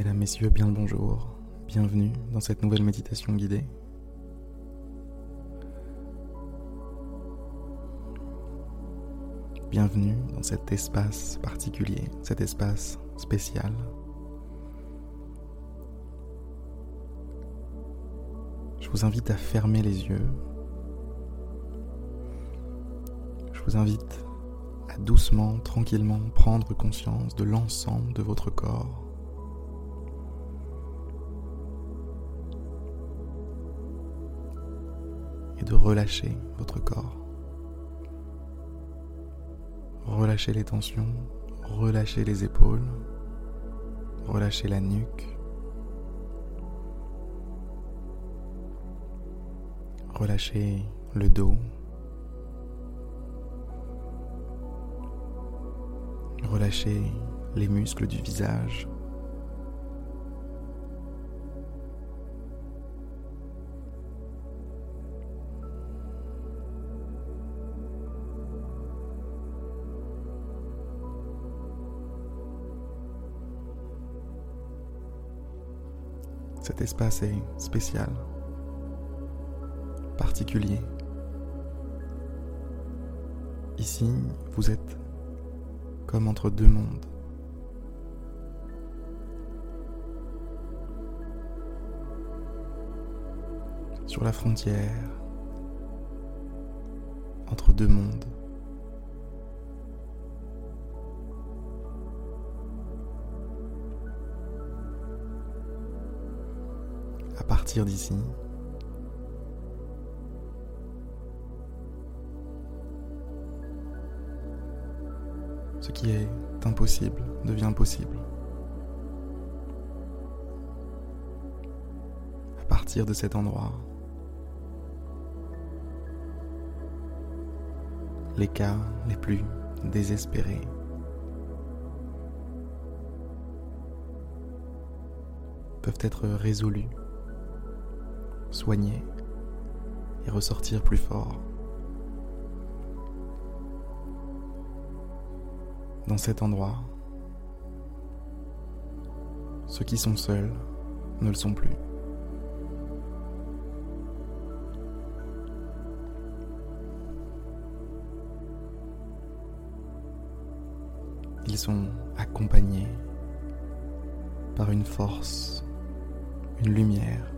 Mesdames, Messieurs, bien le bonjour. Bienvenue dans cette nouvelle méditation guidée. Bienvenue dans cet espace particulier, cet espace spécial. Je vous invite à fermer les yeux. Je vous invite à doucement, tranquillement prendre conscience de l'ensemble de votre corps. De relâcher votre corps. Relâchez les tensions, relâchez les épaules, relâchez la nuque, relâchez le dos, relâchez les muscles du visage. Cet espace est spécial, particulier. Ici, vous êtes comme entre deux mondes. Sur la frontière entre deux mondes. Partir d'ici. Ce qui est impossible devient possible. À partir de cet endroit, les cas les plus désespérés peuvent être résolus soigner et ressortir plus fort. Dans cet endroit, ceux qui sont seuls ne le sont plus. Ils sont accompagnés par une force, une lumière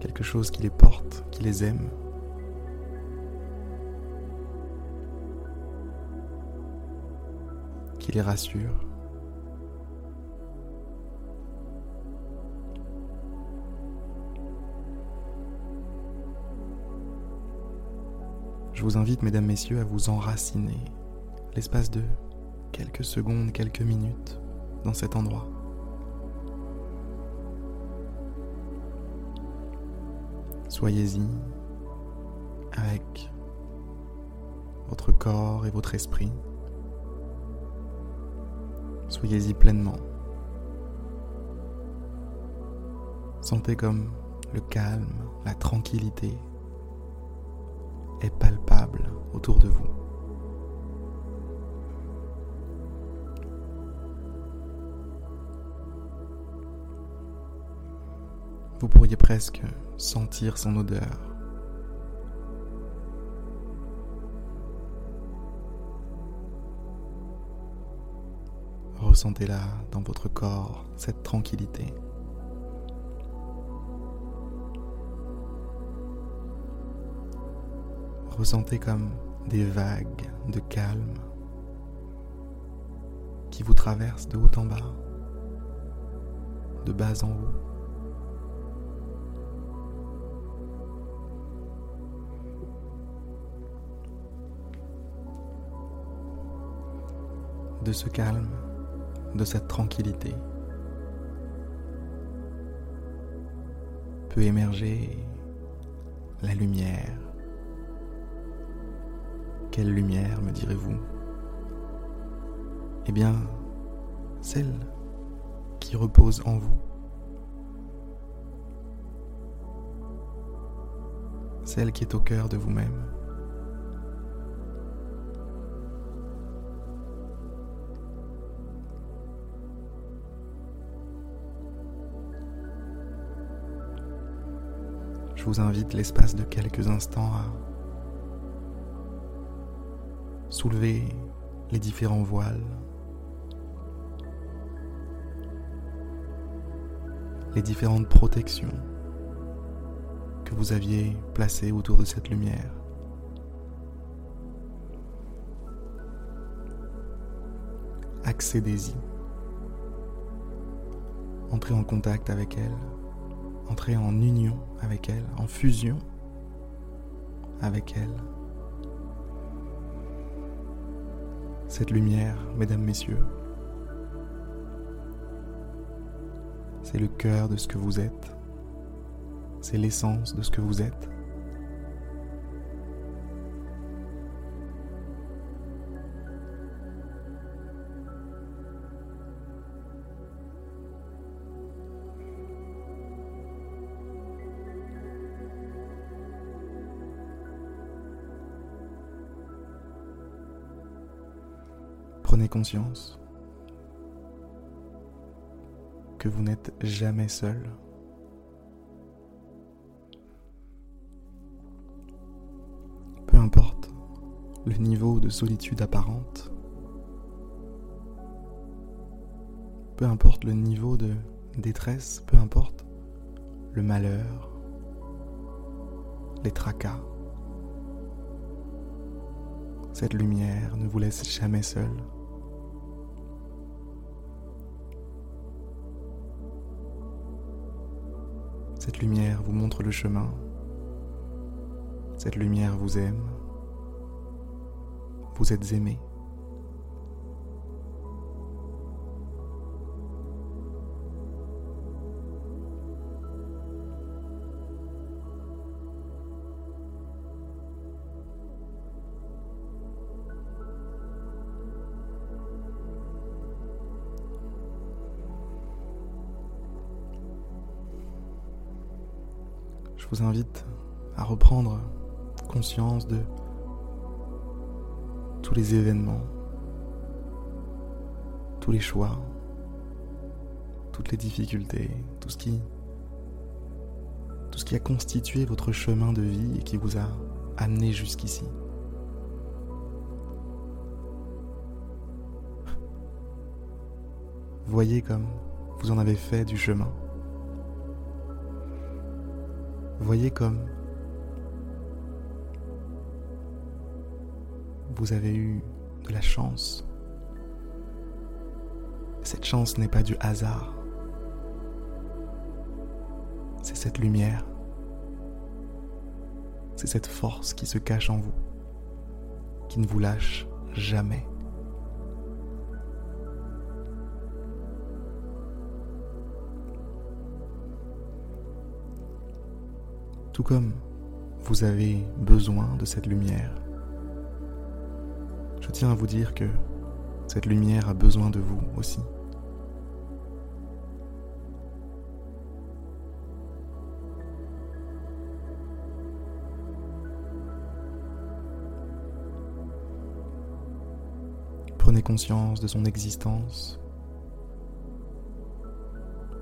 quelque chose qui les porte, qui les aime. qui les rassure. Je vous invite, mesdames, messieurs, à vous enraciner l'espace de quelques secondes, quelques minutes dans cet endroit. Soyez-y avec votre corps et votre esprit. Soyez-y pleinement. Sentez comme le calme, la tranquillité est palpable autour de vous. Vous pourriez presque sentir son odeur. Ressentez-la dans votre corps, cette tranquillité. Ressentez comme des vagues de calme qui vous traversent de haut en bas, de bas en haut. De ce calme, de cette tranquillité, peut émerger la lumière. Quelle lumière, me direz-vous? Eh bien, celle qui repose en vous. Celle qui est au cœur de vous-même. Je vous invite l'espace de quelques instants à soulever les différents voiles, les différentes protections que vous aviez placées autour de cette lumière. Accédez-y. Entrez en contact avec elle, entrez en union avec elle, en fusion avec elle. Cette lumière, mesdames, messieurs, c'est le cœur de ce que vous êtes, c'est l'essence de ce que vous êtes. Prenez conscience que vous n'êtes jamais seul. Peu importe le niveau de solitude apparente, peu importe le niveau de détresse, peu importe le malheur, les tracas, cette lumière ne vous laisse jamais seul. Cette lumière vous montre le chemin. Cette lumière vous aime. Vous êtes aimé. Vous invite à reprendre conscience de tous les événements, tous les choix, toutes les difficultés, tout ce qui tout ce qui a constitué votre chemin de vie et qui vous a amené jusqu'ici. Voyez comme vous en avez fait du chemin. Voyez comme vous avez eu de la chance. Cette chance n'est pas du hasard. C'est cette lumière. C'est cette force qui se cache en vous, qui ne vous lâche jamais. Tout comme vous avez besoin de cette lumière, je tiens à vous dire que cette lumière a besoin de vous aussi. Prenez conscience de son existence.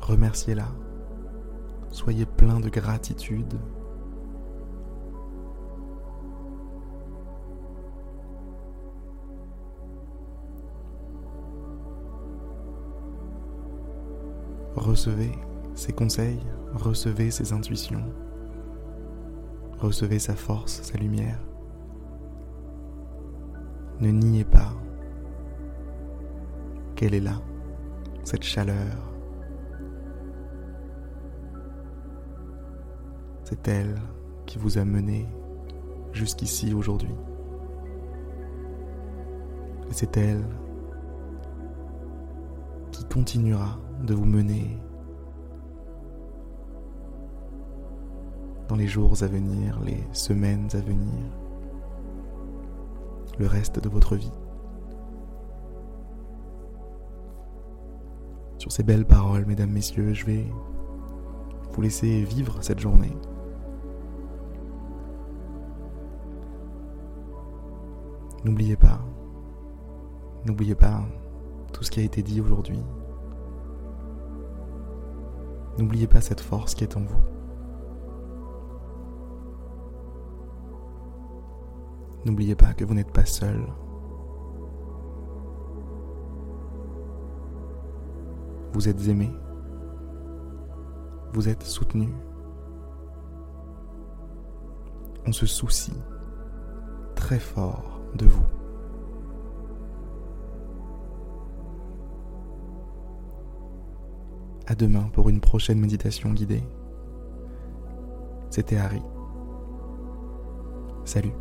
Remerciez-la. Soyez plein de gratitude. Recevez ses conseils, recevez ses intuitions, recevez sa force, sa lumière. Ne niez pas qu'elle est là, cette chaleur, C'est elle qui vous a mené jusqu'ici aujourd'hui. Et c'est elle continuera de vous mener dans les jours à venir, les semaines à venir, le reste de votre vie. Sur ces belles paroles, mesdames, messieurs, je vais vous laisser vivre cette journée. N'oubliez pas, n'oubliez pas tout ce qui a été dit aujourd'hui. N'oubliez pas cette force qui est en vous. N'oubliez pas que vous n'êtes pas seul. Vous êtes aimé. Vous êtes soutenu. On se soucie très fort de vous. À demain pour une prochaine méditation guidée. C'était Harry. Salut.